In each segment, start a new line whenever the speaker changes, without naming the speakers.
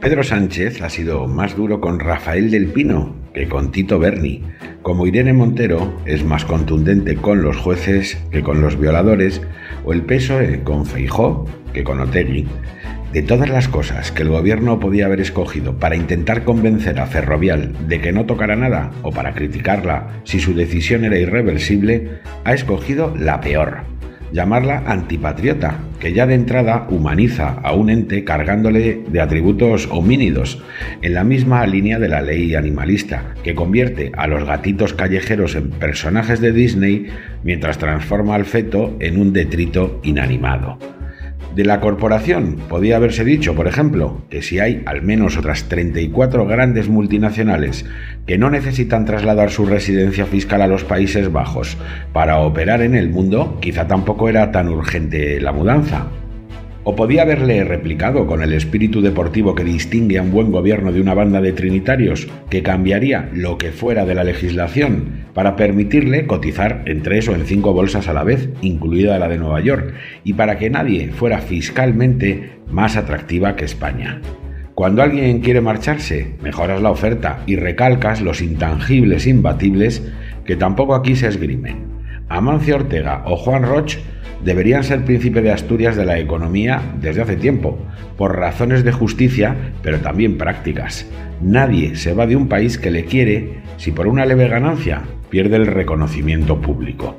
Pedro Sánchez ha sido más duro con Rafael del Pino que con Tito Berni, como Irene Montero es más contundente con los jueces que con los violadores, o el PSOE con Feijó que con Otegui. De todas las cosas que el gobierno podía haber escogido para intentar convencer a Ferrovial de que no tocara nada o para criticarla si su decisión era irreversible, ha escogido la peor, llamarla antipatriota, que ya de entrada humaniza a un ente cargándole de atributos homínidos, en la misma línea de la ley animalista, que convierte a los gatitos callejeros en personajes de Disney mientras transforma al feto en un detrito inanimado. De la corporación podía haberse dicho, por ejemplo, que si hay al menos otras 34 grandes multinacionales que no necesitan trasladar su residencia fiscal a los Países Bajos para operar en el mundo, quizá tampoco era tan urgente la mudanza. O podía haberle replicado con el espíritu deportivo que distingue a un buen gobierno de una banda de trinitarios, que cambiaría lo que fuera de la legislación para permitirle cotizar en tres o en cinco bolsas a la vez, incluida la de Nueva York, y para que nadie fuera fiscalmente más atractiva que España. Cuando alguien quiere marcharse, mejoras la oferta y recalcas los intangibles imbatibles que tampoco aquí se esgrimen. Amancio Ortega o Juan Roch deberían ser príncipe de Asturias de la economía desde hace tiempo, por razones de justicia, pero también prácticas. Nadie se va de un país que le quiere si por una leve ganancia pierde el reconocimiento público.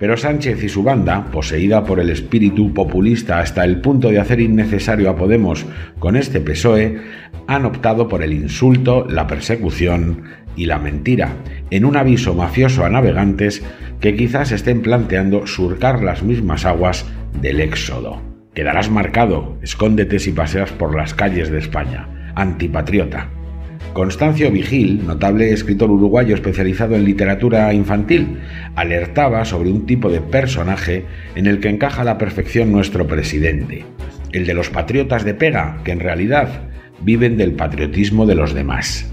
Pero Sánchez y su banda, poseída por el espíritu populista hasta el punto de hacer innecesario a Podemos con este PSOE, han optado por el insulto, la persecución y la mentira, en un aviso mafioso a navegantes que quizás estén planteando surcar las mismas aguas del éxodo. Quedarás marcado, escóndete si paseas por las calles de España. Antipatriota. Constancio Vigil, notable escritor uruguayo especializado en literatura infantil, alertaba sobre un tipo de personaje en el que encaja a la perfección nuestro presidente, el de los patriotas de pega, que en realidad viven del patriotismo de los demás.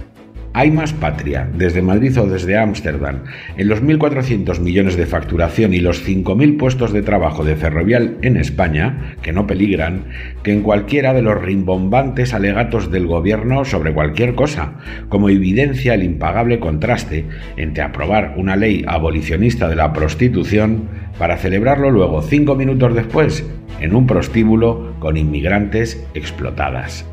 Hay más patria, desde Madrid o desde Ámsterdam, en los 1.400 millones de facturación y los 5.000 puestos de trabajo de Ferrovial en España, que no peligran, que en cualquiera de los rimbombantes alegatos del gobierno sobre cualquier cosa, como evidencia el impagable contraste entre aprobar una ley abolicionista de la prostitución para celebrarlo luego cinco minutos después en un prostíbulo con inmigrantes explotadas.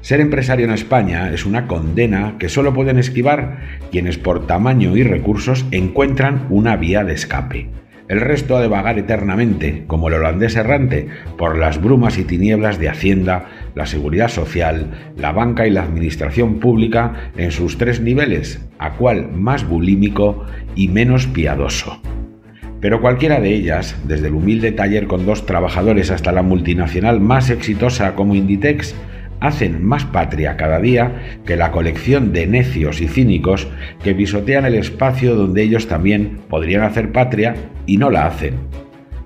Ser empresario en España es una condena que solo pueden esquivar quienes por tamaño y recursos encuentran una vía de escape. El resto ha de vagar eternamente, como el holandés errante, por las brumas y tinieblas de Hacienda, la seguridad social, la banca y la administración pública en sus tres niveles, a cual más bulímico y menos piadoso. Pero cualquiera de ellas, desde el humilde taller con dos trabajadores hasta la multinacional más exitosa como Inditex, hacen más patria cada día que la colección de necios y cínicos que pisotean el espacio donde ellos también podrían hacer patria y no la hacen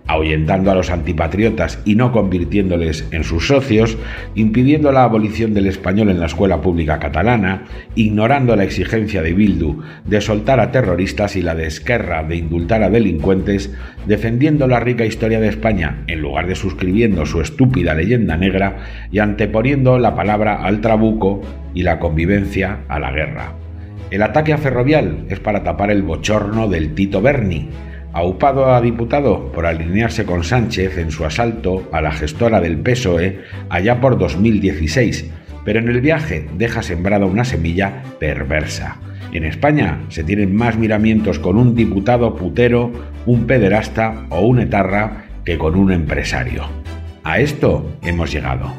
ahuyentando a los antipatriotas y no convirtiéndoles en sus socios, impidiendo la abolición del español en la escuela pública catalana, ignorando la exigencia de Bildu de soltar a terroristas y la de Esquerra de indultar a delincuentes, defendiendo la rica historia de España en lugar de suscribiendo su estúpida leyenda negra y anteponiendo la palabra al trabuco y la convivencia a la guerra. El ataque a Ferrovial es para tapar el bochorno del Tito Berni, aupado a diputado por alinearse con Sánchez en su asalto a la gestora del PSOE allá por 2016, pero en el viaje deja sembrada una semilla perversa. En España se tienen más miramientos con un diputado putero, un pederasta o un etarra que con un empresario. A esto hemos llegado.